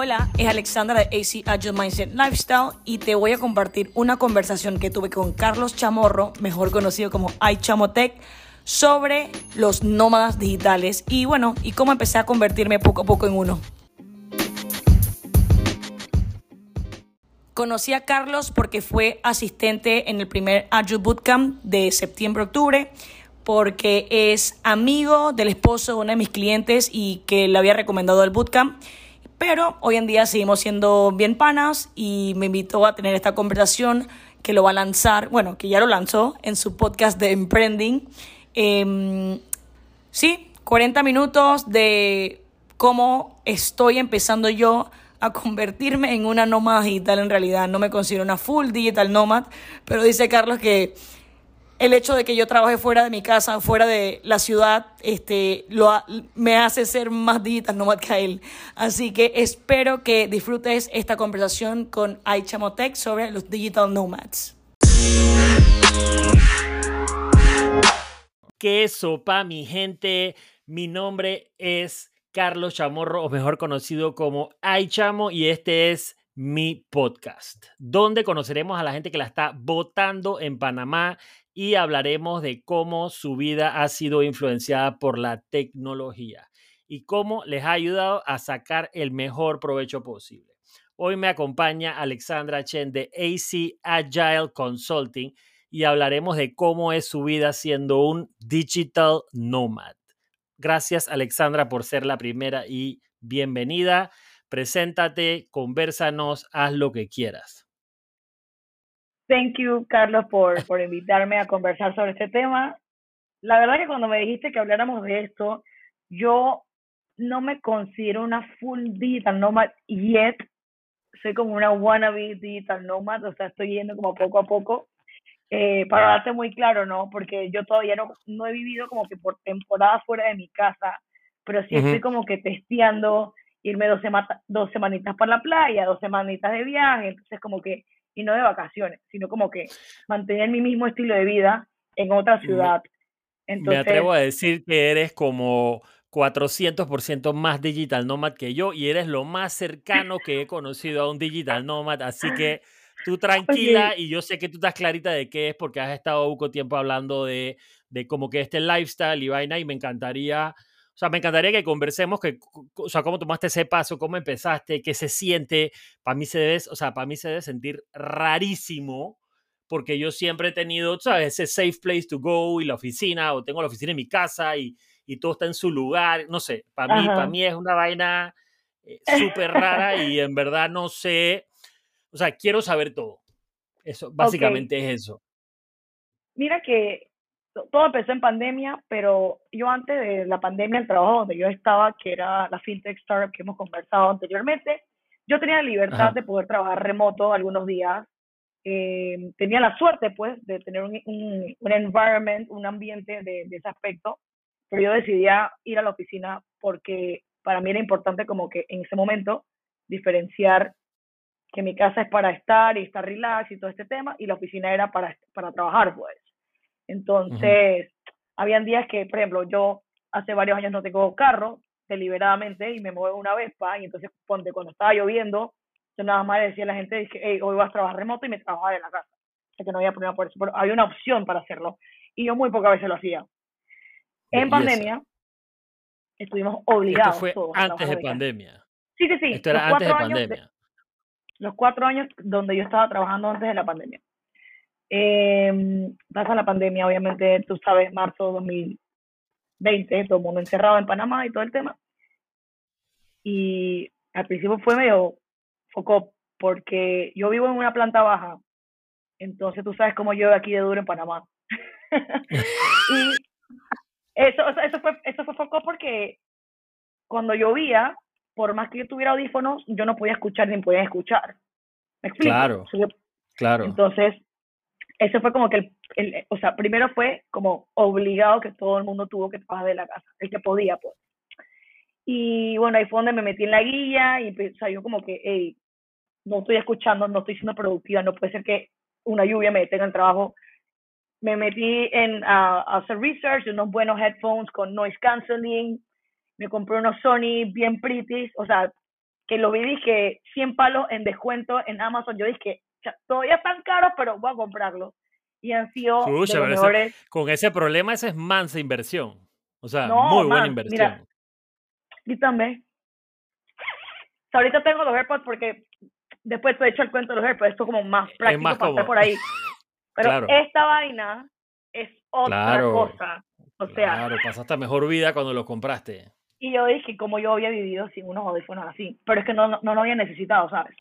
Hola, es Alexandra de AC Agile Mindset Lifestyle y te voy a compartir una conversación que tuve con Carlos Chamorro, mejor conocido como iChamotech, sobre los nómadas digitales y bueno, y cómo empecé a convertirme poco a poco en uno. Conocí a Carlos porque fue asistente en el primer Agile Bootcamp de septiembre-octubre, porque es amigo del esposo de uno de mis clientes y que le había recomendado el bootcamp. Pero hoy en día seguimos siendo bien panas y me invitó a tener esta conversación que lo va a lanzar, bueno, que ya lo lanzó en su podcast de Emprending. Em, sí, 40 minutos de cómo estoy empezando yo a convertirme en una nómada digital en realidad. No me considero una full digital nomad, pero dice Carlos que el hecho de que yo trabaje fuera de mi casa, fuera de la ciudad, este, lo, me hace ser más digital nomad que él. Así que espero que disfrutes esta conversación con iChamotech sobre los digital nomads. ¿Qué sopa, mi gente? Mi nombre es Carlos Chamorro, o mejor conocido como iChamo, y este es mi podcast, donde conoceremos a la gente que la está votando en Panamá y hablaremos de cómo su vida ha sido influenciada por la tecnología y cómo les ha ayudado a sacar el mejor provecho posible. Hoy me acompaña Alexandra Chen de AC Agile Consulting y hablaremos de cómo es su vida siendo un digital nomad. Gracias Alexandra por ser la primera y bienvenida. Preséntate, conversanos, haz lo que quieras. Thank you, Carlos, por, por invitarme a conversar sobre este tema. La verdad que cuando me dijiste que habláramos de esto, yo no me considero una full digital nomad yet. Soy como una wannabe digital nomad, o sea, estoy yendo como poco a poco. Eh, para darte muy claro, ¿no? Porque yo todavía no, no he vivido como que por temporada fuera de mi casa, pero sí estoy como que testeando irme dos, dos semanitas para la playa, dos semanitas de viaje, entonces como que, y no de vacaciones, sino como que mantener mi mismo estilo de vida en otra ciudad. Entonces, me atrevo a decir que eres como 400% más digital nomad que yo y eres lo más cercano que he conocido a un digital nomad, así que tú tranquila y yo sé que tú estás clarita de qué es porque has estado poco tiempo hablando de, de como que este lifestyle y vaina y me encantaría, o sea, me encantaría que conversemos, que, o sea, cómo tomaste ese paso, cómo empezaste, qué se siente, para mí se debe, o sea, para mí se debe sentir rarísimo porque yo siempre he tenido, ¿sabes? Ese safe place to go y la oficina, o tengo la oficina en mi casa y, y todo está en su lugar, no sé, para mí, para mí es una vaina eh, súper rara y en verdad no sé, o sea, quiero saber todo. Eso, básicamente es eso. Mira que todo empezó en pandemia, pero yo antes de la pandemia, el trabajo donde yo estaba, que era la fintech startup que hemos conversado anteriormente, yo tenía la libertad de poder trabajar remoto algunos días. Eh, tenía la suerte, pues, de tener un, un, environment, un ambiente de, de, ese aspecto, pero yo decidía ir a la oficina porque para mí era importante como que en ese momento diferenciar que mi casa es para estar y estar relax y todo este tema, y la oficina era para, para trabajar, pues. Entonces, habían días que, por ejemplo, yo hace varios años no tengo carro, deliberadamente, y me muevo una Vespa, y entonces, ponte, cuando estaba lloviendo, yo nada más decía a la gente, dije, hey, hoy vas a trabajar remoto y me trabajaba de la casa. O que no había problema por eso, pero había una opción para hacerlo, y yo muy pocas veces lo hacía. En pandemia, estuvimos obligados. Esto fue antes de pandemia. Sí, sí, sí. Esto era antes de pandemia los cuatro años donde yo estaba trabajando antes de la pandemia. Eh, pasa la pandemia, obviamente, tú sabes, marzo 2020, todo el mundo encerrado en Panamá y todo el tema. Y al principio fue medio foco porque yo vivo en una planta baja, entonces tú sabes cómo yo aquí de duro en Panamá. y eso, eso, fue, eso fue foco porque cuando llovía, por más que yo tuviera audífonos, yo no podía escuchar ni podía escuchar. ¿Me explico? Claro, claro. Entonces, eso fue como que, el, o sea, primero fue como obligado que todo el mundo tuvo que trabajar de la casa, el que podía, pues. Y bueno, ahí fue donde me metí en la guía y o yo como que, hey, no estoy escuchando, no estoy siendo productiva, no puede ser que una lluvia me detenga el trabajo. Me metí en a hacer research, unos buenos headphones con noise canceling, me compré unos Sony bien pretty, o sea, que lo vi, dije 100 palos en descuento en Amazon. Yo dije, todavía están caros, pero voy a comprarlo. Y han sido mejores. con ese problema, esa es mansa inversión. O sea, muy buena inversión. y también. ahorita tengo los AirPods porque después te he hecho el cuento de los AirPods, esto es como más práctico para estar por ahí. Pero esta vaina es otra cosa. O sea, claro, pasaste mejor vida cuando lo compraste. Y yo dije, como yo había vivido sin unos audífonos así, pero es que no, no, lo había necesitado, ¿sabes?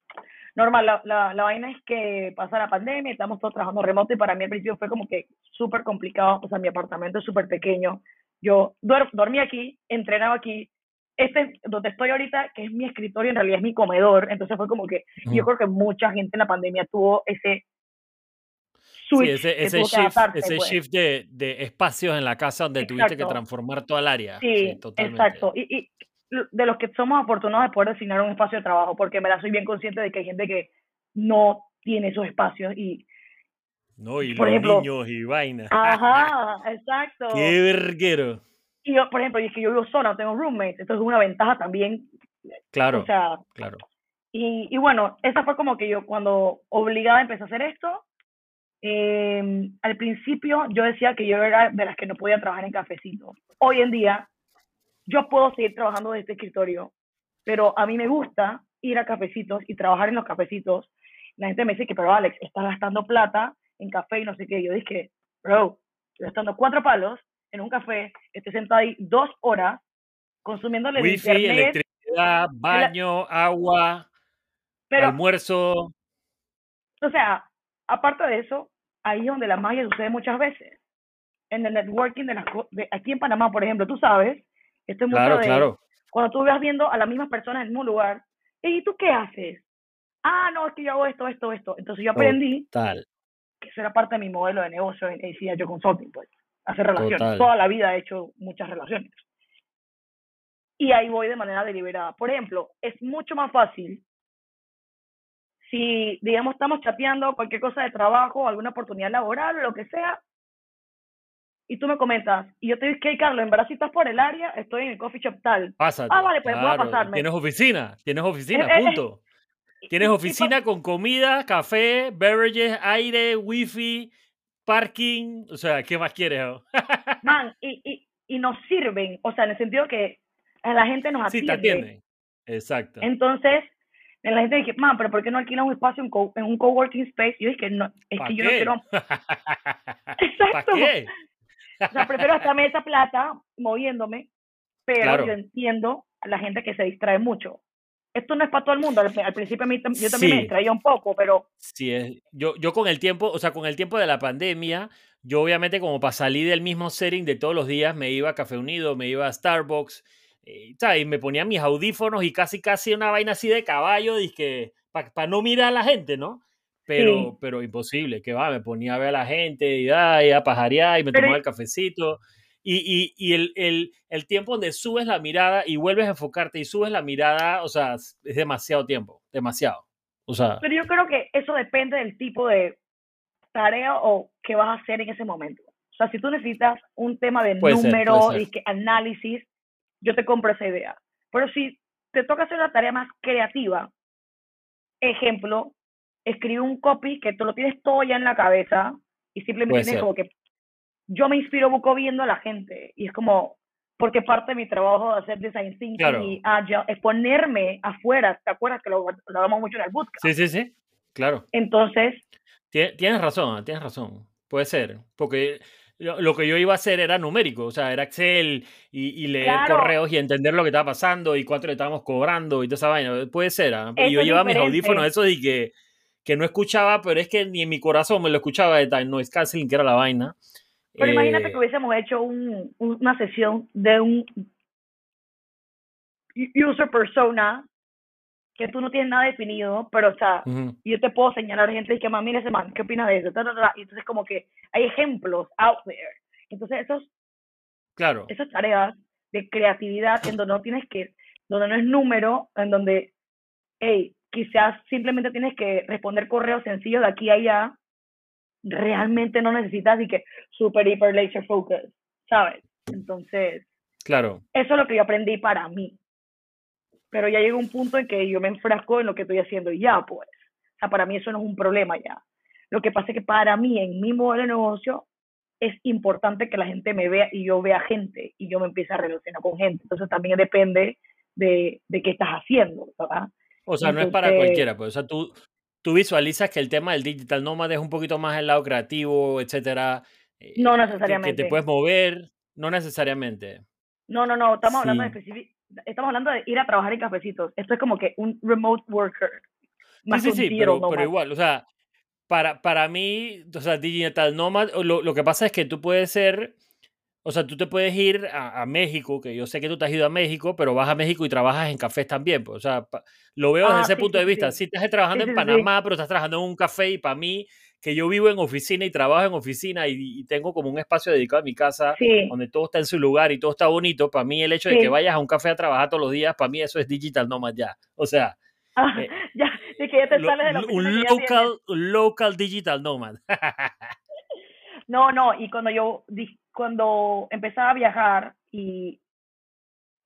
Normal, la, la, la, vaina es que pasa la pandemia, estamos todos trabajando remoto y para mí al principio fue como que súper complicado, o sea, mi apartamento es súper pequeño, yo dormí aquí, entrenaba aquí, este donde estoy ahorita, que es mi escritorio, en realidad es mi comedor, entonces fue como que yo creo que mucha gente en la pandemia tuvo ese sí, ese, ese shift, ese pues. shift de, de, espacios en la casa donde tuviste que transformar toda el área. Sí, exacto. Y, y, de los que somos afortunados de poder designar un espacio de trabajo, porque me la soy bien consciente de que hay gente que no tiene esos espacios y no, y por los ejemplo, niños y vainas. Ajá, exacto. Qué verguero. Y yo, por ejemplo, y es que yo vivo sola, no tengo roommates, esto es una ventaja también. Claro, o sea, claro. Y, y bueno, esa fue como que yo cuando obligada empecé a hacer esto, eh, al principio yo decía que yo era de las que no podía trabajar en cafecito. Hoy en día yo puedo seguir trabajando desde este escritorio, pero a mí me gusta ir a cafecitos y trabajar en los cafecitos. La gente me dice que, pero Alex, estás gastando plata en café y no sé qué. Yo dije, bro, estoy gastando cuatro palos en un café, estoy sentado ahí dos horas consumiendo Wifi, electricidad, baño, agua, almuerzo. O sea, aparte de eso, ahí es donde la magia sucede muchas veces. En el networking de las de, aquí en Panamá, por ejemplo, tú sabes, esto es claro, claro. cuando tú vas viendo a las mismas personas en el mismo lugar, ¿y tú qué haces? Ah, no, es que yo hago esto, esto, esto. Entonces yo aprendí que eso era parte de mi modelo de negocio en ACI Consulting, pues, hacer relaciones. Toda la vida he hecho muchas relaciones. Y ahí voy de manera deliberada. Por ejemplo, es mucho más fácil si, digamos, estamos chateando cualquier cosa de trabajo, alguna oportunidad laboral, lo que sea, y tú me comentas, y yo te digo, que Carlos, en verdad si estás por el área, estoy en el coffee shop tal. Pásate, ah, vale, pues voy a pasarme. Tienes oficina, tienes oficina, eh, eh, punto. Tienes oficina con comida, café, beverages, aire, wifi, parking, o sea, ¿qué más quieres? Man, y, y, y nos sirven, o sea, en el sentido que la gente nos atiende. Sí, te atienden. Exacto. Entonces, la gente dice, man, pero ¿por qué no alquila un espacio en, en un coworking space? Y yo dije, no, es que yo no quiero. Exacto. qué? O sea, prefiero gastarme esa plata moviéndome, pero yo entiendo a la gente que se distrae mucho. Esto no es para todo el mundo. Al, principio a mí, yo también me distraía un poco, pero. Sí, es. Yo, yo con el tiempo, o sea, con el tiempo de la pandemia, yo obviamente, como para salir del mismo setting de todos los días, me iba a Café Unido, me iba a Starbucks y me ponía mis audífonos y casi casi una vaina así de caballo, para no mirar a la gente, ¿no? Pero, pero imposible, que va, me ponía a ver a la gente y, a pajarear y me tomaba el cafecito. Y, y, y el, el, el, tiempo donde subes la mirada y vuelves a enfocarte y subes la mirada, o sea, es demasiado tiempo, demasiado. O sea, pero yo creo que eso depende del tipo de tarea o que vas a hacer en ese momento. O sea, si tú necesitas un tema de número y que análisis, yo te compro esa idea. Pero si te toca hacer una tarea más creativa, ejemplo, escribe un copy que tú lo tienes todo ya en la cabeza y simplemente tienes como que yo me inspiro poco viendo a la gente y es como porque parte de mi trabajo de hacer design thinking y agile es ponerme afuera, ¿te acuerdas que lo, lo hablamos mucho en el bootcamp? Sí, sí, sí, claro. Entonces... Tienes razón, tienes razón, puede ser, porque lo que yo iba a hacer era numérico, o sea, era Excel y, leer correos y entender lo que estaba pasando y cuánto le estábamos cobrando y toda esa vaina. Puede ser, ¿ah? y yo llevaba mis audífonos, eso y que, que no escuchaba, pero es que ni en mi corazón me lo escuchaba de time noise canceling, que era la vaina. Pero imagínate eh, que hubiésemos hecho un, una sesión de un user persona que tú no tienes nada definido, pero o sea, yo te puedo señalar gente y que más mira ese man, ¿qué opinas de eso? Y entonces como que hay ejemplos out there. Entonces esos, claro. esas tareas de creatividad en donde no tienes que, donde no es número, en donde, hey, quizás simplemente tienes que responder correos sencillos de aquí a allá, realmente no necesitas y que super, hiper, laser focus, ¿sabes? Entonces, claro. Eso es lo que yo aprendí para mí. pero ya llega un punto en que yo me enfrasco en lo que estoy haciendo y ya, pues. O sea, para mí eso no es un problema ya. Lo que pasa es que para mí, en mi modelo de negocio, es importante que la gente me vea y yo vea gente y yo me empiece a relacionar con gente. Entonces también depende de, de qué estás haciendo, ¿verdad? O sea, no es para cualquiera, pues. O sea, tú, tú visualizas que el tema del digital nomad es un poquito más el lado creativo, etcétera. No necesariamente. Eh, que, te puedes mover, no necesariamente. No, no, no, estamos hablando de estamos hablando de ir a trabajar en cafecitos. Esto es como que un remote worker. Más sí, sí, sí, pero, pero, igual, o sea, para, para mí, o sea, digital nomad, lo, lo que pasa es que tú puedes ser o sea, tú te puedes ir a, México, que yo sé que tú te has ido a México, pero vas a México y trabajas en cafés también. Pues, o sea, lo veo desde ah, ese punto de vista. Sí, estás trabajando en Panamá, pero estás trabajando en un café y para mí, que yo vivo en oficina y trabajo en oficina y, tengo como un espacio dedicado a mi casa donde todo está en su lugar y todo está bonito, para mí el hecho de que vayas a un café a trabajar todos los días, para mí eso es digital nomad ya. O sea... Ah, eh, ya, es que ya te sales de la Un local, local digital nomad. no, no, y cuando yo cuando empezaba a viajar y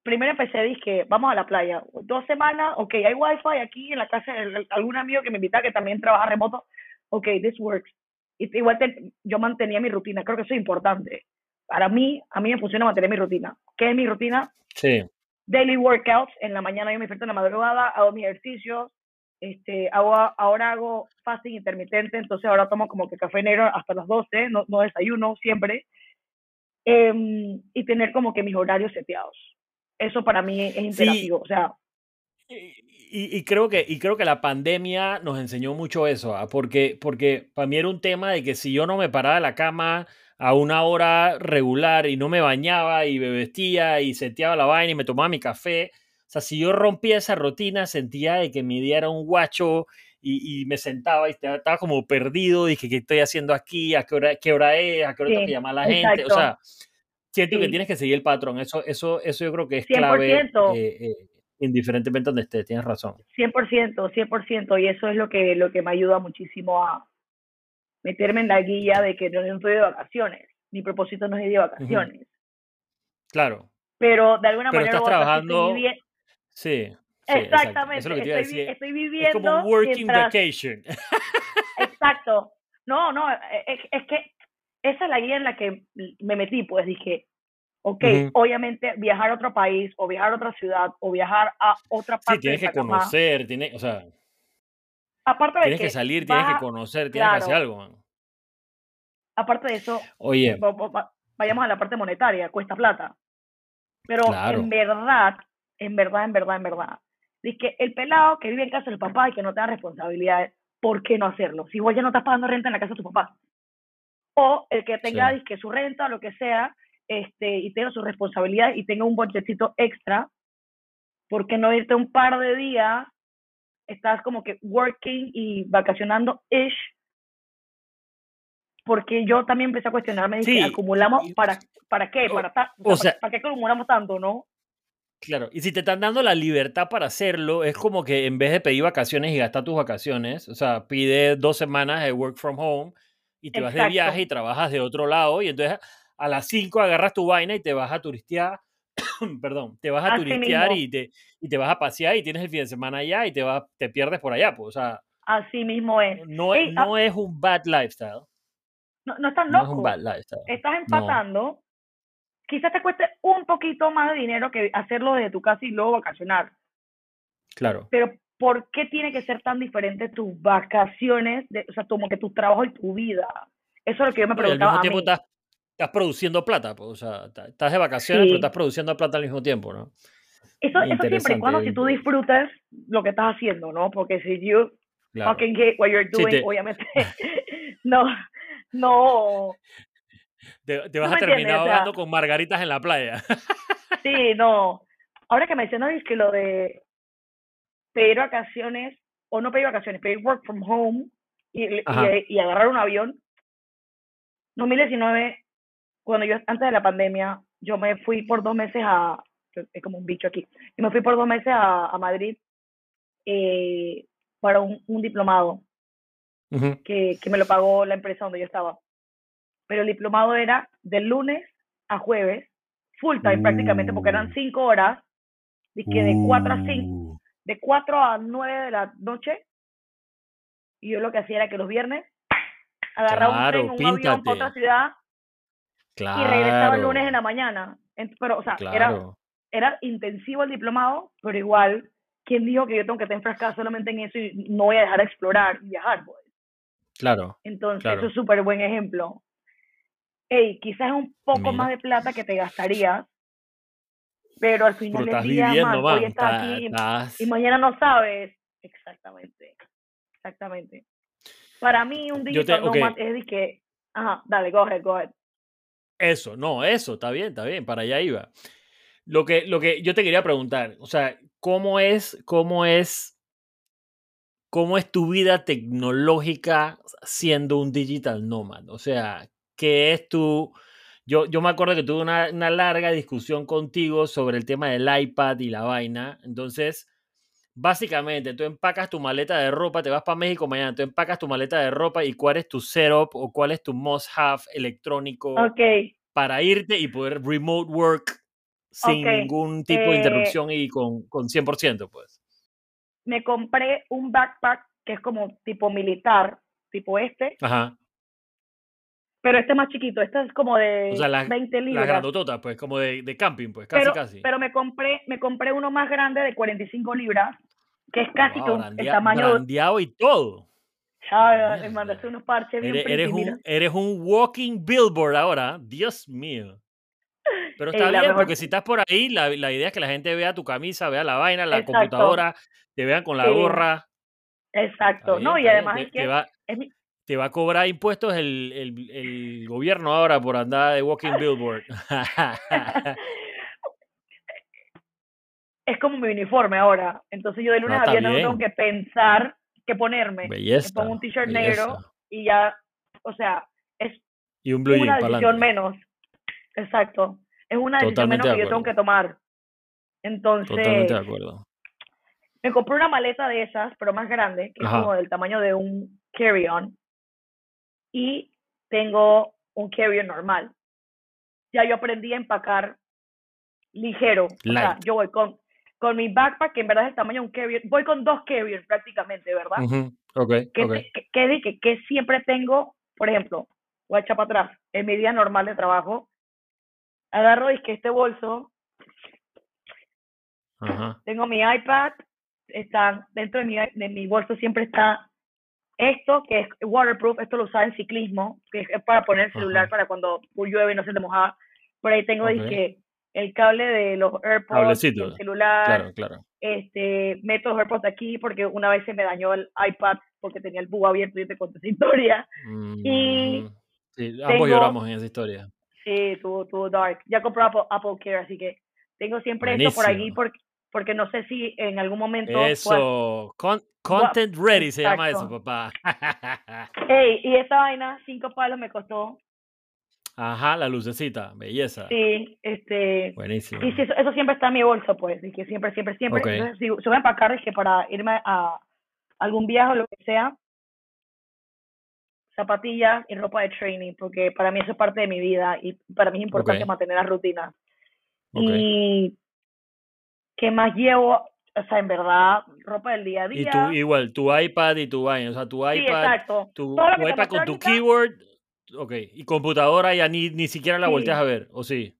primero empecé, dije, vamos a la playa, dos semanas, ok, hay wifi aquí en la casa de algún amigo que me invita que también trabaja remoto, ok, this works. Y igual yo mantenía mi rutina, creo que eso es importante. Para mí, a mí me funciona mantener mi rutina. ¿Qué es mi rutina? Sí. Daily workouts, en la mañana yo me despierto en la madrugada, hago mis ejercicios, este, hago, ahora hago fasting intermitente, entonces ahora tomo como que café negro hasta las 12, no, no desayuno siempre, Em, y tener como que mis horarios seteados. Eso para mí es imperativo, o sea... Y, y, creo que, y creo que la pandemia nos enseñó mucho eso, ¿ah? porque, porque para mí era un tema de que si yo no me paraba de la cama a una hora regular y no me bañaba y me vestía y seteaba la vaina y me tomaba mi café, o sea, si yo rompía esa rutina sentía de que mi día era un guacho y, y, me sentaba y estaba como perdido, dije, ¿qué estoy haciendo aquí? ¿A qué hora, qué hora es? ¿A qué hora tengo que llamar a la gente? O sea, siento que tienes que seguir el patrón. Eso, eso, eso yo creo que es clave. Eh, eh, indiferentemente donde estés, tienes razón. 100%, 100%, y eso es lo que, lo que me ayuda muchísimo a meterme en la guía de que no estoy de vacaciones. Mi propósito no es ir de vacaciones. Claro. Pero de alguna manera estás trabajando... Sí. Exactamente. estoy, viviendo. Es como working vacation. Exacto. No, no, e, e, es, que esa es la guía en la que me metí, pues dije, ok, obviamente viajar a otro país o viajar a otra ciudad o viajar a otra parte. Sí, tienes que conocer, tienes, o sea. Aparte de tienes que, salir, tienes que conocer, tienes que hacer algo. Aparte de eso, Oye. vayamos a la parte monetaria, cuesta plata. Pero en verdad, en verdad, en verdad, en verdad, Dice que el pelado que vive en casa del papá y que no tenga responsabilidades, ¿por qué no hacerlo? Si igual ya no estás pagando renta en la casa de tu papá. O el que tenga que su renta o lo que sea, este, y tenga su responsabilidad y tenga un bolsecito extra, ¿por qué no irte un par de días? Estás como que working y vacacionando ish. Porque yo también empecé a cuestionarme, sí. acumulamos para, ¿para qué? ¿Para, o sea, ¿Para qué acumulamos tanto, no? Claro, y si te están dando la libertad para hacerlo, es como que en vez de pedir vacaciones y gastar tus vacaciones, o sea, pide dos semanas de work from home y te vas de viaje y trabajas de otro lado y entonces a las cinco agarras tu vaina y te vas a turistear, perdón, te vas a turistear y te, y te vas a pasear y tienes el fin de semana allá y te, vas, te pierdes por allá, pues, o sea. Así mismo es. No, no es un bad lifestyle. No, no estás loco. No es un bad lifestyle. Estás empatando quizás te cueste un poquito más de dinero que hacerlo desde tu casa y luego vacacionar. Claro. Pero ¿por qué tiene que ser tan diferente tus vacaciones, de, o sea, como que tu trabajo y tu vida? Eso es lo que yo me preguntaba. al mismo tiempo Estás, produciendo plata, pues, o sea, estás de vacaciones, pero estás produciendo plata al mismo tiempo, ¿no? Eso, eso siempre y cuando si tú disfrutes lo que estás haciendo, ¿no? Porque si you fucking hate what you're doing, obviamente no, no, te, vas a terminar ahogando con margaritas en la playa. sí, no. Ahora que mencionas que lo de pedir vacaciones, o no pedir vacaciones, pedir work from home y, y, agarrar un avión. 2019, cuando yo, antes de la pandemia, yo me fui por dos meses a, es como un bicho aquí, y me fui por dos meses a, a Madrid eh, para un, un diplomado que, que me lo pagó la empresa donde yo estaba pero el diplomado era de lunes a jueves, full time prácticamente, porque eran mm. cinco horas, de que de 4 a 5, uh. de 4 a 9 de la noche, y yo lo que hacía era que los viernes agarraba un tren, un avión para otra ciudad y regresaba el lunes en la mañana. Pero, o sea, era, era intensivo el diplomado, pero igual, ¿quién dijo que yo tengo que estar enfrascada solamente en eso y no voy a dejar de explorar y viajar? Pues? Claro. Entonces, eso es súper buen ejemplo. Hey, quizás es un poco más de plata que te gastarías, pero al final del día, man, hoy estás aquí y mañana no sabes. Exactamente. Exactamente. Para mí, un digital nomad es de que. Ajá, dale, go ahead, go ahead. Eso, no, eso, está bien, está bien, para allá iba. Lo que, lo que yo te quería preguntar, o sea, ¿cómo es, cómo es, cómo es tu vida tecnológica siendo un digital nomad? O sea, ¿qué es tu... Yo, yo me acuerdo que tuve una, una larga discusión contigo sobre el tema del iPad y la vaina. Entonces, básicamente, tú empacas tu maleta de ropa, te vas para México mañana, tú empacas tu maleta de ropa y cuál es tu setup o cuál es tu must-have electrónico para irte y poder remote work sin ningún tipo de eh interrupción y con, con 100%, pues. Me compré un backpack que es como tipo militar, tipo este. Ajá. Pero este es más chiquito, este es como de 20 libras. La grandotota, pues, como de, de, camping, pues, casi, pero, casi. Pero me compré, me compré uno más grande de 45 libras, que es casi wow, el tamaño... Brandeado y todo. Ah, me mandaste unos parches bien eres, eres un, eres un walking billboard ahora, Dios mío. Pero está bien, porque si estás por ahí, la, la, idea es que la gente vea tu camisa, vea la vaina, la computadora, te vean con la gorra. Exacto, no, y además es que es mi, te va a cobrar impuestos el, el, el gobierno ahora por andar de walking billboard. es como mi uniforme ahora. Entonces yo de lunes a viernes no tengo que pensar qué ponerme. Belleza, me pongo un t-shirt negro y ya, o sea, es y un blue una decisión menos. Exacto. Es una decisión menos que yo tengo que tomar. Entonces, Totalmente de acuerdo. Me compré una maleta de esas, pero más grande, que es como del tamaño de un carry-on y tengo un carrier normal. Ya yo aprendí a empacar ligero. O sea, yo voy con, con mi backpack, que en verdad es el tamaño de un carrier, voy con dos carriers prácticamente, ¿verdad? okay, que, okay. Que, que, siempre tengo, por ejemplo, voy a echar para atrás, en mi día normal de trabajo, agarro y que este bolso, tengo mi iPad, está dentro de mi, de mi bolso siempre está esto, que es waterproof, esto lo usaba en ciclismo, que es para poner el celular para cuando llueve y no se te moja. Por ahí tengo okay. el cable de los AirPods, el celular. Claro, claro. Este, meto los AirPods aquí porque una vez se me dañó el iPad porque tenía el bug abierto y te conté esa historia. y mm, sí, ambos lloramos en esa historia. Sí, tuvo, tuvo dark. Ya compré Apple, Apple Care, así que tengo siempre esto por aquí porque porque no sé si en algún momento... Eso, content ready se llama eso, papá. hey, y esta vaina, cinco palos me costó. Ajá, la lucecita, belleza. Sí, este... Buenísimo. Y eso, eso, siempre está en mi bolso, pues, y que siempre, siempre, siempre. Entonces, si, voy a empacar, es que para irme a algún viaje o lo que sea, zapatillas y ropa de training, porque para mí eso es parte de mi vida y para mí es importante mantener las rutinas. Y ¿Qué más llevo? O sea, en verdad, ropa del día a día. Y tú, igual, tu iPad y tu vaina. O sea, tu iPad. Sí, exacto. Tu, tu iPad con tu keyboard. Ok. Y computadora ya ni, ni siquiera la volteas a ver, ¿o sí?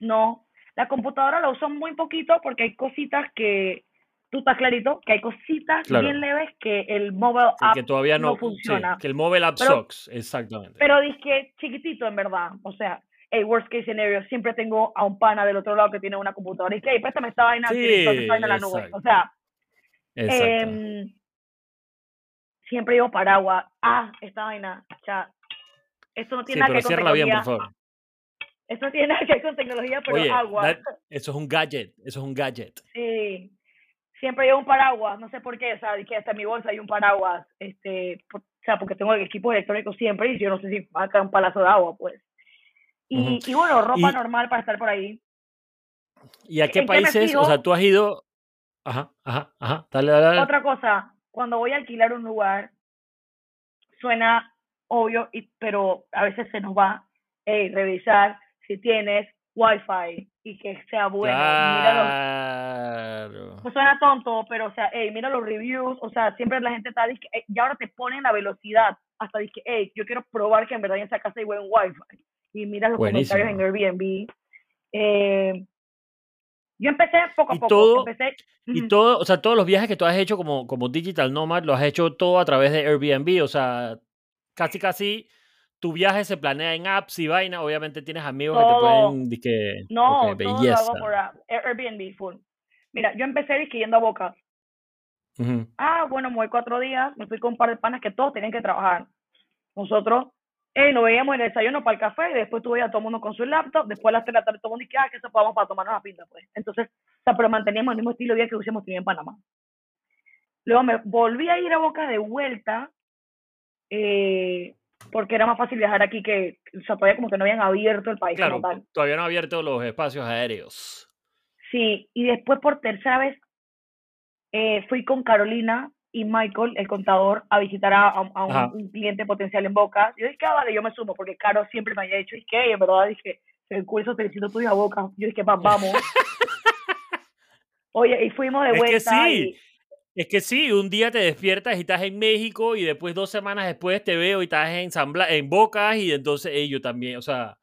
No. La computadora la uso muy poquito porque hay cositas que. Tú estás clarito que hay cositas bien leves que el mobile app que todavía no, funciona. que el mobile app sucks, exactamente. Pero que chiquitito, en verdad. O sea, hey, worst case scenario, siempre tengo a un pana del otro lado que tiene una computadora y que, hey, préstame esta vaina, sí, esta vaina en la nube. O sea, eh, siempre digo paraguas. Ah, esta vaina, ya. Esto no tiene nada que ver con tecnología. bien, por favor. Esto no tiene nada que ver con tecnología, pero agua. eso es un gadget, eso es un gadget. Sí. Siempre llevo un paraguas, no sé por qué, o sea, que hasta en mi bolsa hay un paraguas, este, o sea, porque tengo equipos electrónicos siempre y yo no sé si va a caer un palazo de agua, pues. Y, y bueno, ropa normal para estar por ahí. ¿Y a qué países? O sea, tú has ido. Ajá, ajá, ajá. Dale, dale, dale. Otra cosa, cuando voy a alquilar un lugar, suena obvio, y, pero a veces se nos va hey, revisar si tienes wifi y que sea bueno. Mira los, pues suena tonto, pero o sea, hey, mira los reviews, o sea, siempre la gente está, y ahora te ponen la velocidad, hasta dice, hey, yo quiero probar que en verdad en esa casa hay buen wifi. Y mira los comentarios en Airbnb. Eh, yo empecé poco a poco. empecé, y todo, o sea, todos los viajes que tú has hecho como, como digital nomad, lo has hecho todo a través de Airbnb, o sea, casi casi tu viaje se planea en apps y vaina, obviamente tienes amigos que te pueden que No, todo lo hago por Airbnb full. Mira, yo empecé yendo a Boca. Ah, bueno, me voy cuatro días, me fui con un par de panas que todos tenían que trabajar. Nosotros, eh, nos veíamos en el desayuno para el café y después tuve a todo el mundo con su laptop, después a las tres de la tarde todo el mundo y ah, que eso podamos para tomarnos la pinta, pues. Entonces, o sea, pero manteníamos el mismo estilo de vida que hubiésemos tenido en Panamá. Luego me volví a ir a Boca de vuelta, eh, porque era más fácil viajar aquí que, o sea, todavía como que no habían abierto el país claro, Todavía no han abierto los espacios aéreos. Sí, y después por tercera vez eh, fui con Carolina y Michael, el contador, a visitar a, un, cliente potencial en Boca. Yo dije, ah, vale, yo me sumo, porque Caro siempre me había dicho, y que, en verdad, dije, el curso te necesito tuyo a Boca. Yo dije, vamos. Oye, y fuimos de vuelta. Es que sí. Es que sí, un día te despiertas y estás en México y después dos semanas después te veo y estás en, en Bocas y entonces yo también, o sea,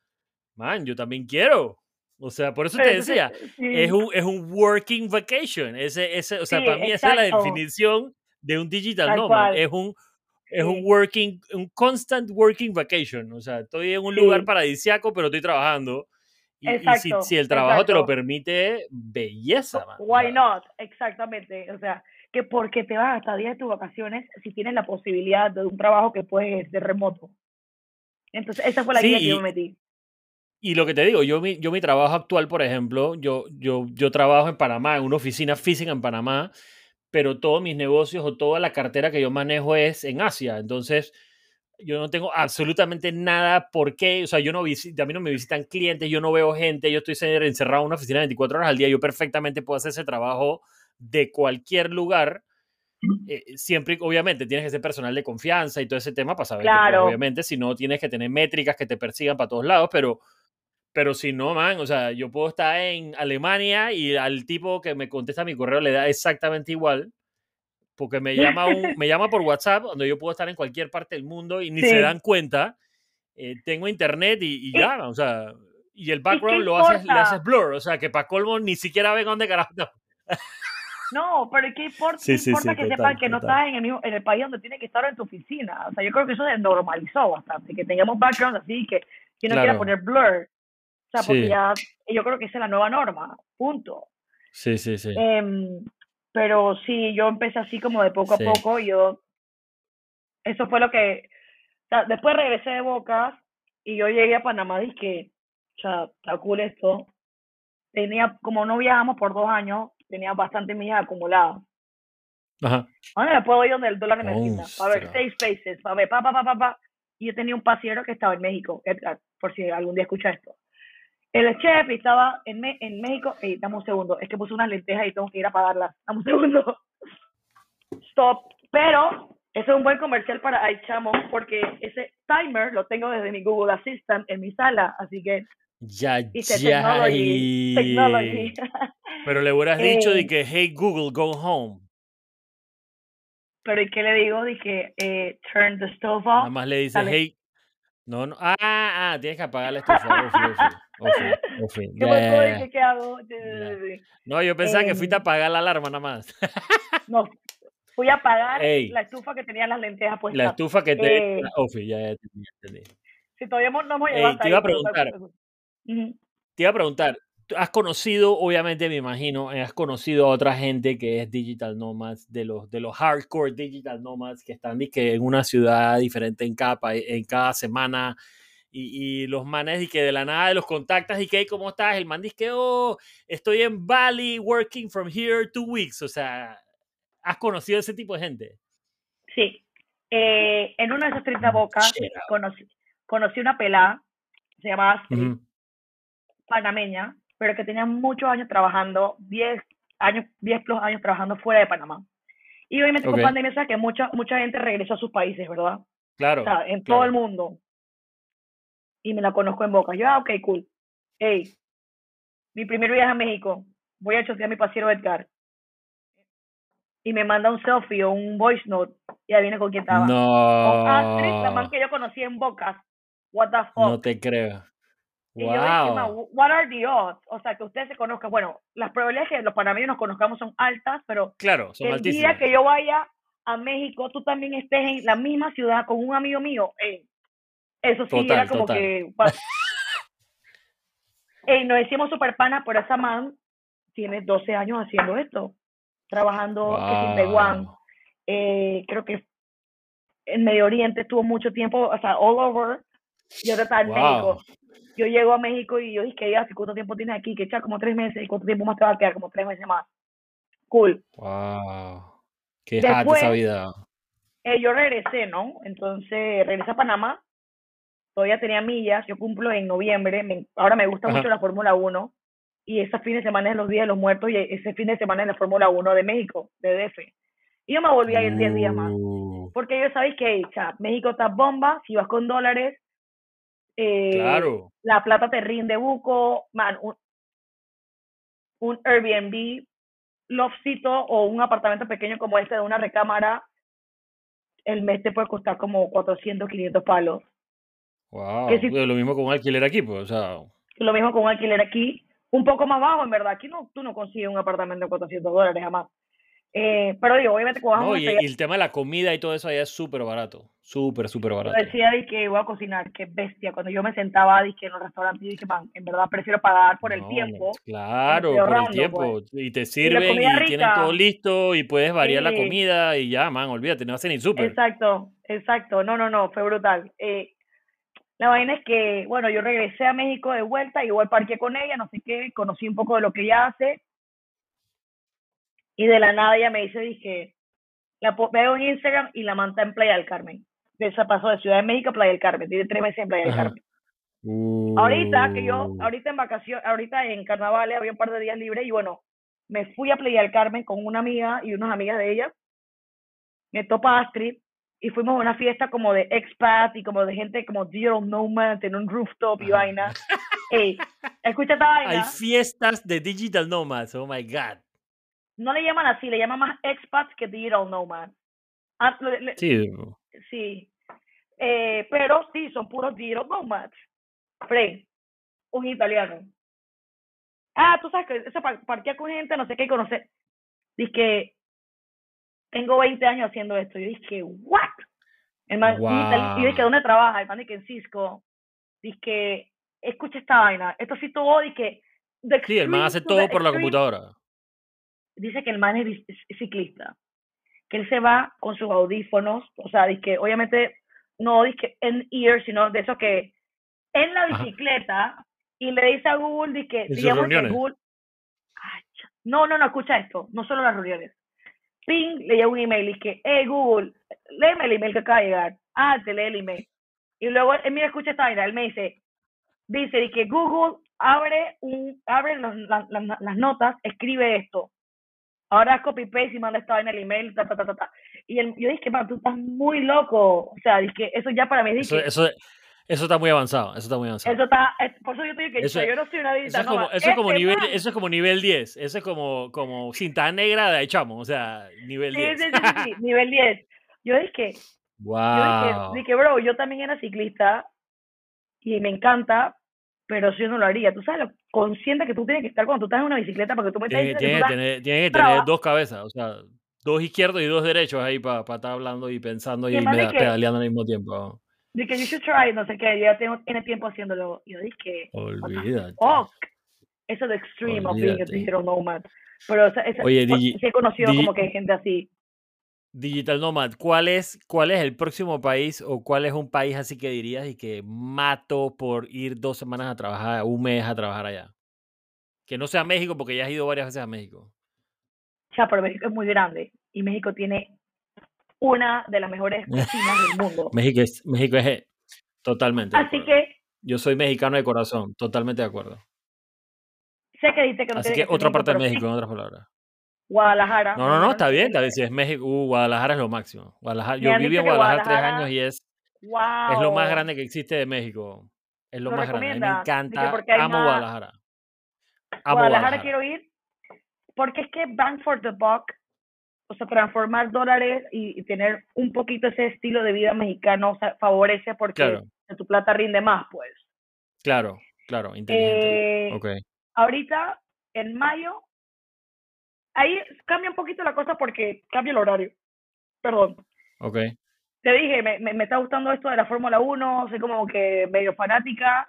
man, yo también quiero. O sea, por eso te decía, es, un, es un working vacation. Ese, ese, o sea, para mí esa es la definición de un digital nomad. Es un, es un working, un constant working vacation. O sea, estoy en un lugar paradisiaco, pero estoy trabajando. Y, si, si, el trabajo te lo permite, belleza. Man. Why not? Exactamente. O sea, que porque te vas hasta días de tus vacaciones si tienes la posibilidad de un trabajo que puedes ser remoto. Entonces, esa fue la idea que yo me metí. Y lo que te digo, yo mi, yo mi trabajo actual, por ejemplo, yo, yo, yo trabajo en Panamá, en una oficina física en Panamá, pero todos mis negocios o toda la cartera que yo manejo es en Asia. Entonces, yo no tengo absolutamente nada por qué, o sea, yo no visito, a mí no me visitan clientes, yo no veo gente, yo estoy encerrado en una oficina 24 horas al día, yo perfectamente puedo hacer ese trabajo de cualquier lugar, eh, siempre, obviamente, tienes que ser personal de confianza y todo ese tema para saber que, obviamente, si no, tienes que tener métricas que te persigan para todos lados, pero, pero si no, man, o sea, yo puedo estar en Alemania y al tipo que me contesta mi correo le da exactamente igual, porque me llama, un, me llama por WhatsApp, donde yo puedo estar en cualquier parte del mundo y ni se dan cuenta. Eh, tengo internet y, ya, o sea, y el background lo haces, le haces blur, o sea, que para colmo ni siquiera ven dónde carajo. No, pero ¿qué importa, que sepan que no estás en el, mismo, en el país donde tiene que estar en tu oficina? O sea, yo creo que eso se normalizó bastante, que tengamos background así, que, que no quiera poner blur. O sea, porque ya, yo creo que esa es la nueva norma, punto. Sí, sí, sí. Em, pero sí, yo empecé así como de poco a poco, yo, eso fue lo que, o sea, después regresé de Bocas y yo llegué a Panamá y que, o sea, está cool esto. Tenía, como no viajamos por dos años, tenía bastante millas acumuladas. Ajá. ¿Dónde me puedo ir donde el dólar me necesita? Para ver seis países, para ver, pa, pa, pa, pa, pa. Y yo tenía un pasiero que estaba en México, Edgar, por si algún día escucha esto. El chef estaba en, en México. Ey, dame un segundo, es que puse unas lentejas y tengo que ir a pagarlas. Dame un segundo. Stop. Pero ese es un buen comercial para iChamo porque ese timer lo tengo desde mi Google Assistant en mi sala, así que ya, ya. Technology. Pero le hubieras dicho de que, hey Google, go home. Pero ¿y qué le digo? Dije, eh, turn the stove off. Nada más le dice, hey. No, no. Ah, ah, tienes que apagar la estufa. Ofi, ¿Qué, ¿Qué hago? No, yo pensaba que fuiste a eh. apagar la alarma nada más. no, fui a apagar la estufa que tenía las lentejas puestas. La estufa que te... Eh, Ofi, ya, ya. Si todavía no hemos llegado Te iba a preguntar, te iba a preguntar, has conocido, obviamente me imagino, eh, has conocido a otra gente que es digital nomads, de los, de los hardcore digital nomads que están que en una ciudad diferente en cada, en cada semana y, los manes y que de la nada los contactas y que, ¿cómo estás? El man dice que, oh, estoy en Bali working from here two weeks. O sea, ¿has conocido ese tipo de gente? Sí. Eh, en una de esas 30 bocas conocí, conocí una pelada, se llamaba Astrid panameña, pero que tenía muchos años trabajando, 10 años, 10 plus años trabajando fuera de Panamá. Y obviamente con pandemia, sabes que mucha, mucha gente regresó a sus países, ¿verdad? Claro. O sea, en todo el mundo. Y me la conozco en boca. Yo, ah, ok, cool. Hey, mi primer viaje a México, voy a chotear a mi pasiero Edgar. Y me manda un selfie o un voice note y ahí viene con quién estaba. No. Astrid, la man que yo conocí en Bocas. What the fuck. No te creo. Y yo dije, what are the odds? O sea, que ustedes se conozcan. Bueno, las probabilidades de que los panameños nos conozcamos son altas, pero claro, son el altísimas. día que yo vaya a México, tú también estés en la misma ciudad con un amigo mío. eh, eso sí Total, era como total. que... Ey, nos decimos super panas, pero esa man tiene 12 años haciendo esto. Trabajando en Taiwán. Wow. Eh, creo que en Medio Oriente estuvo mucho tiempo, o sea, all over. Y ahora está en Wow. México. Yo llego a México y yo dije, ya, ¿cuánto tiempo tienes aquí? Que echar como tres meses. ¿Y cuánto tiempo más te va a quedar? Como tres meses más. Cool. Wow. Qué Después- esa vida. Eh, yo regresé, ¿no? Entonces regresé a Panamá. Todavía tenía millas. Yo cumplo en noviembre. me- ahora me gusta Ajá. mucho la Fórmula 1. Y ese fin de semana es los días de los muertos. Y ese fin de semana es la Fórmula 1 de México, de DF. Y yo me volví a ir 10 días más. Uh, Porque yo sabéis que México está bomba. Si vas con dólares, eh, claro. la plata te rinde buco. Man, un, un Airbnb, loftcito o un apartamento pequeño como este de una recámara, el mes te puede costar como 400, 500 palos. Wow. si- Bueno, Lo mismo con un alquiler aquí, pues. O sea, Lo mismo con un alquiler aquí, un poco más bajo, en verdad. Aquí no, tú no consigues un apartamento de 400 dólares jamás. Eh, pero digo, obviamente, cuando no, y, y el tema de la comida y todo eso allá es súper barato. Súper, súper yo barato. decía de que voy a cocinar, qué bestia. Cuando yo me sentaba dije, en un restaurante dije, man, en verdad prefiero pagar por el No, tiempo. Claro, por el ahorrando, tiempo. pues. Y te sirven y tienen todo listo y puedes variar la comida y ya, man, olvídate, no hacen ni súper. Exacto, exacto. No, no, no, fue brutal. Eh, la vaina es que, bueno, yo regresé a México de vuelta, igual parqué con ella, no sé qué, conocí un poco de lo que ella hace. Y de la nada ella me dice, dije, la veo en Instagram y la manta en Playa del Carmen. De esa pasó de Ciudad de México a Playa del Carmen, tiene tres meses en Playa del. Carmen. Ahorita que yo, Uh, ahorita en vacaciones, ahorita en carnavales había un par de días libres y bueno, me fui a Playa del Carmen con una amiga y unas amigas de ella. Me topa Astrid y fuimos a una fiesta como de expat y como de gente como digital nomad en un rooftop y vaina. Ey, escucha esta Hay vaina. fiestas de digital nomads, oh my god. No le llaman así, le llaman más expats que digital nomad. Ah, Sí, Sí. Eh, pero sí, son puros digital nomads. Frey, un italiano. Ah, tú sabes que esa par- parquea con gente, no sé qué, conocer. Dice que tengo 20 años haciendo esto. Yo dije, ¿what? El man, itali- Y dije, Wow. ¿dónde trabaja? El man dice que en Cisco. Dice que, escucha esta vaina. Esto sí todo, the sí, el man hace to todo por la computadora. Dice que el man es ciclista. Que él se va con sus audífonos. O sea, dice que obviamente no dice que en ear, sino de esos que en la Ajá. bicicleta y le dice a Google, dice que, digamos que. Google, Ay, no, no, no, escucha esto, no solo las reuniones. Ping, le llega un email y que, hey Google, léeme el email que acaba de llegar. Ah, te lee el email. Y luego, él, mira, escucha esta vaina, él me dice, dice y que Google abre un, abre los- las notas, escribe esto. Ahora copy paste y manda esta vaina el email, ta, ta, ta, ta, ta. Y yo dije, man, tú estás muy loco. O sea, dije, eso ya para mí, dije, Eso, eso, eso está muy avanzado, eso está muy avanzado. eso está, es- por eso yo te digo que Eso- yo no soy una Eso digital es como, nomad. eso es como Este nivel, eso es como nivel 10, eso es como, como cinta negra de Chamo, o sea, nivel Sí, 10. sí, sí, sí, sí, nivel 10. Yo dije, yo dije, Wow. dije, bro, yo también era ciclista y me encanta, pero si yo no lo haría. Tú sabes lo consciente que tú tienes que estar cuando tú estás en una bicicleta porque tú me estás Tiene, diciendo que tiene tú que estás- tener, tiene que tener dos cabezas, o sea, dos izquierdos y dos derechos ahí para estar hablando y pensando y, Y meda- que- pedaleando al mismo tiempo. de que you should try, no sé qué, yo ya tengo, tiene tiempo haciéndolo. Y yo dije, Olvídate. fuck. Eso de extreme of being a Olvídate. digital nomad. Pero o sea, esa- Oye, pues, Digi- sí he conocido Digi- como que hay gente así. Digital Nomad, ¿cuál es, ¿cuál es el próximo país o cuál es un país así que dirías y que mato por ir dos semanas a trabajar, un mes a trabajar allá? Que no sea México porque ya has ido varias veces a México. Sea, pero México es muy grande y México tiene una de las mejores cocinas del mundo. México es, México es totalmente. Así que Yo soy mexicano de corazón, totalmente de acuerdo. sé que dice que no Así que que otra parte de sí, México, en otras palabras. Guadalajara. No, no, no, está bien, está bien. Si es México, uh, Guadalajara es lo máximo. Guadalajara, yo viví en Guadalajara tres años y es, Wow. es lo más grande que existe de México. Es lo, ¿Lo más grande. A mí me encanta, amo Guadalajara. a Guadalajara quiero ir porque es que Bank for the Buck, o sea, transformar dólares y, tener un poquito ese estilo de vida mexicano favorece porque tu plata rinde más, pues. Claro, claro, inteligente. Eh, okay. Ahorita, en mayo, ahí cambia un poquito la cosa porque cambia el horario. Perdón. Ok. Te dije, me, me, está gustando esto de la Fórmula 1, soy como que medio fanática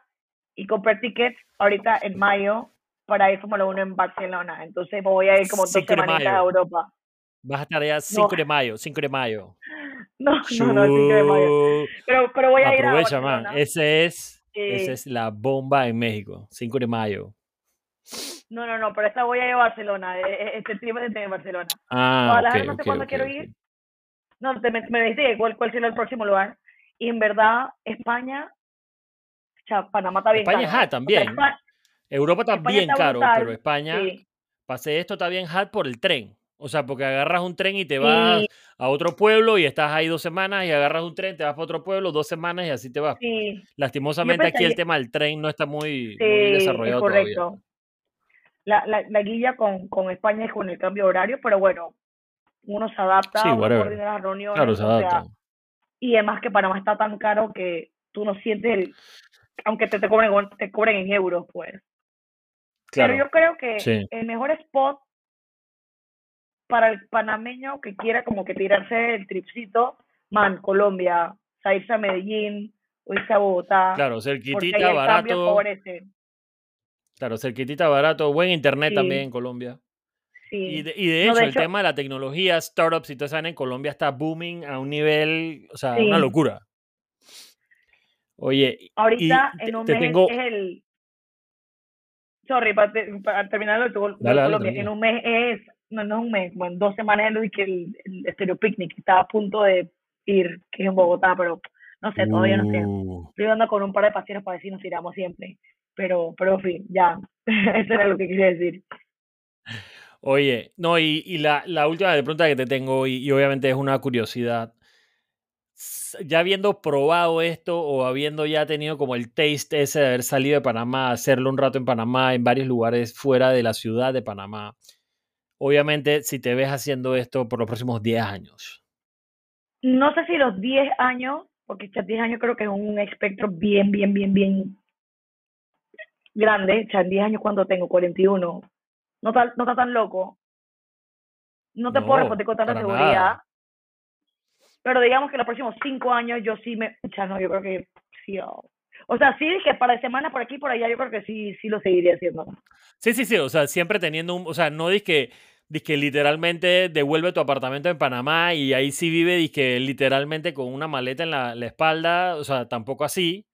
y compré tickets ahorita en mayo para ir Fórmula 1 en Barcelona. Entonces me voy a ir como dos semanas a Europa. Vas a estar allá 5 de mayo, 5 de mayo. No, no, no, 5 de mayo. Pero, pero voy a ir a Aprovecha, man. Ese es, esa es la bomba en México, 5 de mayo. No, no, no, pero esta voy a ir a Barcelona. E, e, este tiempo es en Barcelona. Ah, okay, no sé cuándo quiero ir. No, te, me, me dijiste cuál, cuál será el próximo lugar. Y en verdad, España, o sea, Panamá está bien España caro. también. Europa está bien caro, pero España, pasé esto está bien hard por el tren. O sea, porque agarras un tren y te vas a otro pueblo y estás ahí dos semanas y agarras un tren, te vas para otro pueblo dos semanas y así te vas. Lastimosamente aquí el tema del tren no está muy, desarrollado correcto. La, la, la, guía con, con España es con el cambio de horario, pero bueno, uno se adapta, sí, uno coordina las reuniones. Claro, se adapta. y además que Panamá está tan caro que tú no sientes el, aunque te, te cobren te cobren en euros, pues. Pero yo creo que el mejor spot para el panameño que quiera como que tirarse el tripcito, man, Colombia, o irse a Medellín o irse a Bogotá. Claro, cerquitita, barato. Claro, cerquitita, barato, buen internet también en Colombia. Sí. Y de, y de, hecho, el tema de la tecnología, startups y todo eso en Colombia está booming a un nivel, o sea, una locura. Oye, ahorita en un mes es el, sorry, para, terminar lo de en un mes es, no, no es un mes, como en dos semanas es que el, el Stereo Picnic estaba a punto de ir, que es en Bogotá, pero no sé, todavía no sé. Uh. Estoy andando con un par de pacientes para decir nos tiramos siempre, pero, pero en fin, ya, eso era lo que quería decir. Oye, no, y, y la, la última pregunta que te tengo, y, y obviamente es una curiosidad ya habiendo probado esto o habiendo ya tenido como el taste ese de haber salido de Panamá, hacerlo un rato en Panamá, en varios lugares fuera de la ciudad de Panamá, obviamente si te ves haciendo esto por los próximos 10 años. No sé si los 10 años, porque ya 10 años creo que es un espectro bien, bien, bien, bien grande. O sea, en 10 años cuando tengo 41, no está, no está tan loco. No te puedo responder con tanta seguridad. Pero digamos que los próximos cinco años yo sí me, ya no, yo creo que sí. Oh. O sea, sí que para semanas por aquí por allá, yo creo que sí, sí lo seguiría haciendo. Sí, sí, sí, o sea, siempre teniendo un, o sea, no que que literalmente devuelve tu apartamento en Panamá y ahí sí vive que literalmente con una maleta en la, espalda, o sea, tampoco así.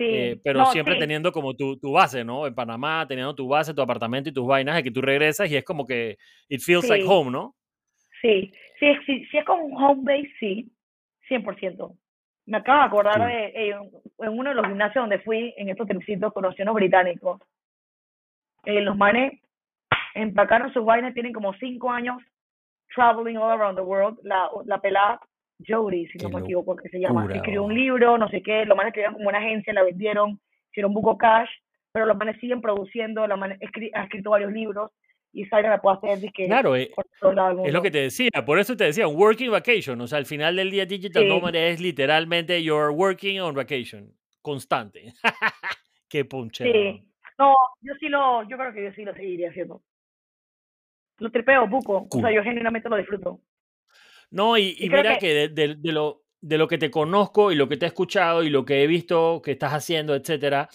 Sí, eh, pero siempre teniendo como tu, tu, base, ¿no? En Panamá, teniendo tu base, tu apartamento y tus vainas, de que tú regresas y es como que it feels like home, ¿no? Sí, sí, sí, si es con home base, sí, 100%. Me acabo de acordar de eh, en uno de los gimnasios donde fui, en estos tripsitos, conocí a unos británicos. Eh, los manes empacaron sus vainas, tienen como cinco años traveling all around the world. La, la pelada Jodie, si no me equivoco, que se llama, escribió un libro, no sé qué, los manes escribieron como una agencia, la vendieron, hicieron buco cash, pero los manes siguen produciendo, los manes ha escrito varios libros y Zaira la puede hacer que claro, eh, es lo que te decía, por eso te decía, working vacation, o sea, al final del día Digital Nomad es literalmente you're working on vacation, constante. Qué ponchero. Sí, no, yo sí lo, yo creo que yo sí lo seguiría haciendo. Lo tripeo, buco, o sea, yo genuinamente lo disfruto. No, y, y, mira que, de, de, lo, de lo que te conozco y lo que te he escuchado y lo que he visto que estás haciendo, etcétera,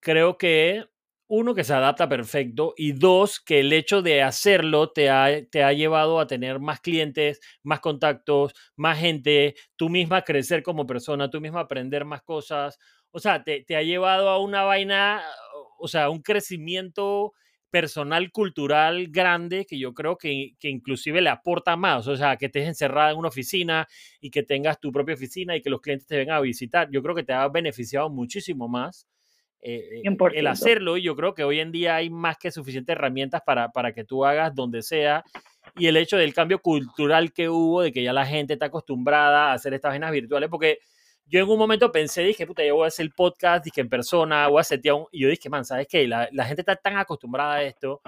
creo que uno, que se adapta perfecto y dos, que el hecho de hacerlo te ha, te ha llevado a tener más clientes, más contactos, más gente, tú misma crecer como persona, tú misma aprender más cosas. O sea, te, te ha llevado a una vaina, o sea, un crecimiento personal, cultural grande que yo creo que, que, inclusive le aporta más, o sea, que estés encerrada en una oficina y que tengas tu propia oficina y que los clientes te vengan a visitar, yo creo que te ha beneficiado muchísimo más eh, eh, el hacerlo y yo creo que hoy en día hay más que suficientes herramientas para, para que tú hagas donde sea y el hecho del cambio cultural que hubo, de que ya la gente está acostumbrada a hacer estas venas virtuales, porque yo en un momento pensé, dije, puta, yo voy a hacer el podcast, dije, en persona, voy a setear un... Y yo dije, man, ¿sabes qué? La, la gente está tan acostumbrada a esto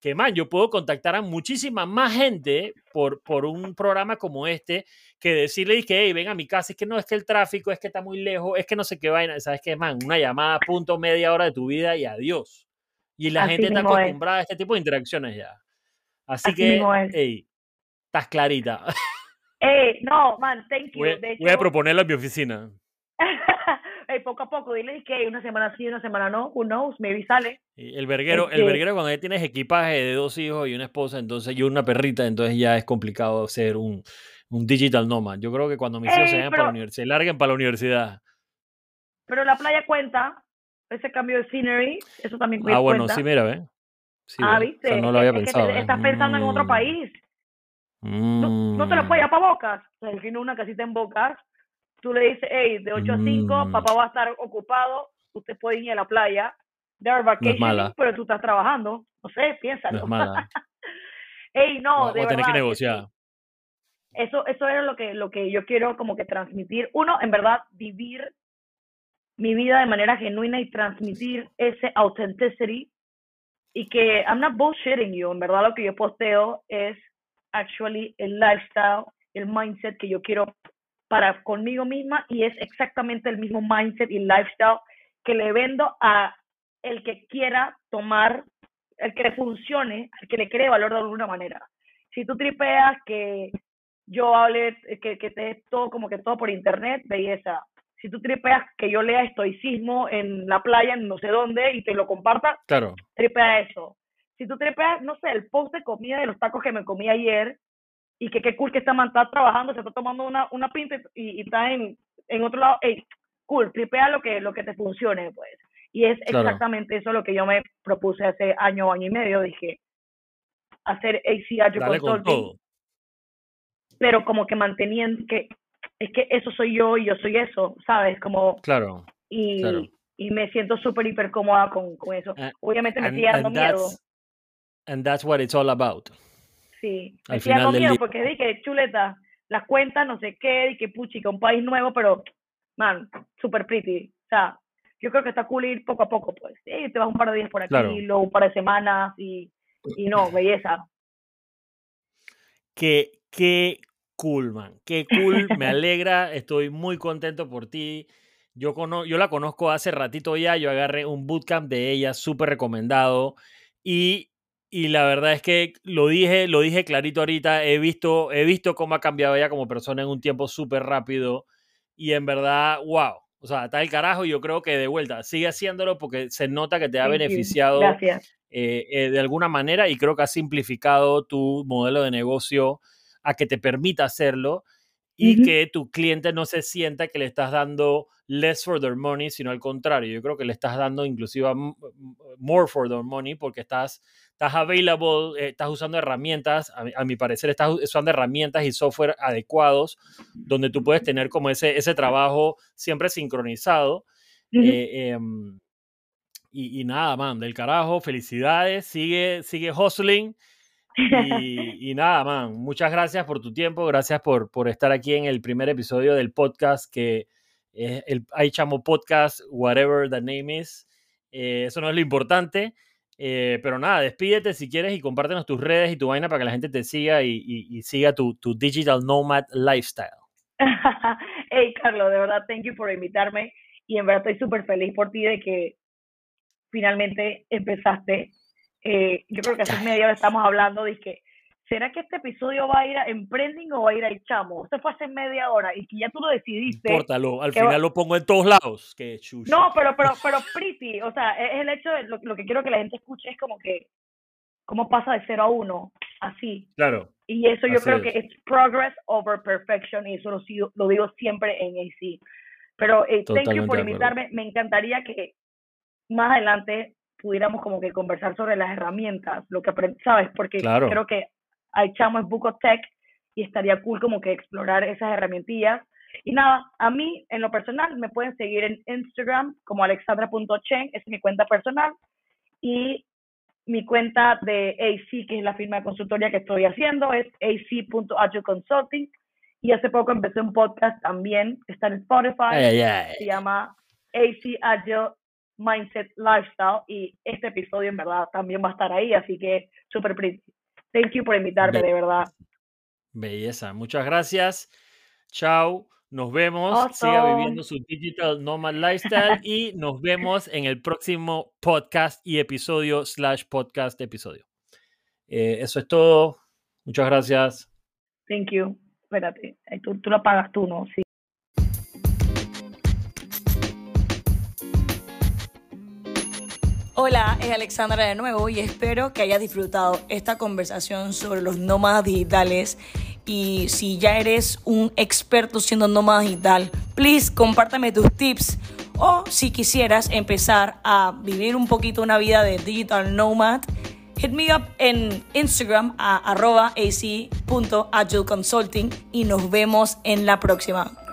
que, man, yo puedo contactar a muchísima más gente por, por un programa como este que decirle que, hey, ven a mi casa, es que no, es que el tráfico, es que está muy lejos, es que no sé qué vaina, ¿sabes qué, man? Una llamada, punto, media hora de tu vida y adiós. Y la gente está acostumbrada a este tipo de interacciones ya. Así, que, hey, estás clarita. No, man, thank you. Voy, a proponerlo en mi oficina. poco a poco, dile que una semana sí, una semana no, who knows, maybe sale. El verguero, el verguero cuando ya tienes equipaje de dos hijos y una esposa, entonces yo una perrita, entonces ya es complicado ser un, un digital nomad. Yo creo que cuando mis hijos se vayan para la universidad, se larguen para la universidad. Pero la playa cuenta, ese cambio de scenery, eso también cuenta. Ah, bueno, sí, mira, ve. ah, viste. no lo había pensado. estás pensando en otro mm. país. No, te lo puedes ir para Bocas. O sea, tiene una casita en Bocas. Tú le dices, hey, de 8 a 5, mm. papá va a estar ocupado. Usted puede ir a la playa. de vacaciones, pero tú estás trabajando. No sé, piénsalo. No es hey, no, de tener que negociar. Eso, eso era lo que, lo que yo quiero como que transmitir. Uno, en verdad, vivir mi vida de manera genuina y transmitir ese authenticity y que I'm not bullshitting you, en verdad lo que yo posteo es actually el lifestyle, el mindset que yo quiero para conmigo misma y es exactamente el mismo mindset y lifestyle que le vendo a el que quiera tomar, el que le funcione, el que le cree valor de alguna manera. Si tú tripeas que yo hable, que, que te todo como que todo por internet, belleza. Si tú tripeas que yo lea estoicismo en la playa, en no sé dónde, y te lo comparta, claro. tripea eso si tú trepas, no sé, el post de comida de los tacos que me comí ayer, y que qué cool que esta man está trabajando, se está tomando una, una pinta y, está en, en otro lado, hey, cool, tripea lo que, lo que te funcione, pues. Y es exactamente eso lo que yo me propuse hace año, año y medio, dije, hacer ACH Consulting. Pero como que manteniendo que es que eso soy yo y yo soy eso, ¿sabes? Como Claro. Y, y me siento súper hiper cómoda con, con eso. Obviamente me sigue dando miedo And that's what it's all about. Sí, al final miedo porque dije, chuleta, las cuentas, no sé qué, y que puchica, un país nuevo, pero, man, super pretty. O sea, yo creo que está cool ir poco a poco, pues. Sí, te vas un par de días por aquí, luego un par de semanas, y, y no, belleza. Qué, qué cool, man. Qué cool, me alegra, estoy muy contento por ti. Yo, cono yo la conozco hace ratito ya, yo agarré un bootcamp de ella, súper recomendado. Y y la verdad es que lo dije, lo dije clarito ahorita, he visto, he visto cómo ha cambiado ella como persona en un tiempo súper rápido y en verdad, wow, o sea, está el carajo y yo creo que de vuelta, sigue haciéndolo porque se nota que te ha beneficiado eh, eh, de alguna manera y creo que ha simplificado tu modelo de negocio a que te permita hacerlo y que tu cliente no se sienta que le estás dando less for their money, sino al contrario, yo creo que le estás dando inclusive more for their money porque estás estás available, eh, estás usando herramientas, a mi, parecer estás usando herramientas y software adecuados donde tú puedes tener como ese, ese trabajo siempre sincronizado. Eh, em, y, nada, man, del carajo, felicidades, sigue, sigue hustling. Y, nada, man, muchas gracias por tu tiempo, gracias por, por estar aquí en el primer episodio del podcast que es el Chamo Podcast, whatever the name is. Eh, eso no es lo importante. Eh, pero nada, despídete si quieres y compártenos tus redes y tu vaina para que la gente te siga y, y, siga tu, tu, digital nomad lifestyle. hey, Carlos, de verdad, thank you por invitarme y en verdad estoy súper feliz por ti de que finalmente empezaste. Eh, yo creo que hace media hora estamos hablando de que ¿será que este episodio va a ir a Emprending o va a ir al Chamo? Esto fue hace media hora y que ya tú lo decidiste. Importalo, al final lo pongo en todos lados. Que no, pero, pero, pero pretty, o sea, es el hecho de lo, que quiero que la gente escuche es como que, cómo pasa de cero a uno, así. Claro. Y eso yo creo que es progress over perfection y eso lo, lo digo siempre en AC. Pero eh, thank you por invitarme. Me encantaría que más adelante pudiéramos como que conversar sobre las herramientas, lo que ¿sabes? Porque creo que hay chamo es Tech y estaría cool como que explorar esas herramientas. Y nada, a mí en lo personal me pueden seguir en Instagram como alexandra.chen, es mi cuenta personal, y mi cuenta de AC, que es la firma de consultoría que estoy haciendo, es ac.agileconsulting. Y hace poco empecé un podcast también, está en Spotify, se llama AC Agile Mindset Lifestyle y este episodio en verdad también va a estar ahí, así que súper. Thank you por invitarme, de verdad. Belleza, muchas gracias. Chao. Nos vemos. Siga viviendo su digital nomad lifestyle y nos vemos en el próximo podcast y episodio slash podcast episodio. Eh, eso es todo. Muchas gracias. Thank you. Espérate, tú, tú lo pagas tú, ¿no? Sí. Hola, es Alexandra de nuevo y espero que hayas disfrutado esta conversación sobre los nómadas digitales. Y si ya eres un experto siendo nómada digital, please compártame tus tips. O si quisieras empezar a vivir un poquito una vida de digital nomad, hit me up en Instagram a arroba y nos vemos en la próxima.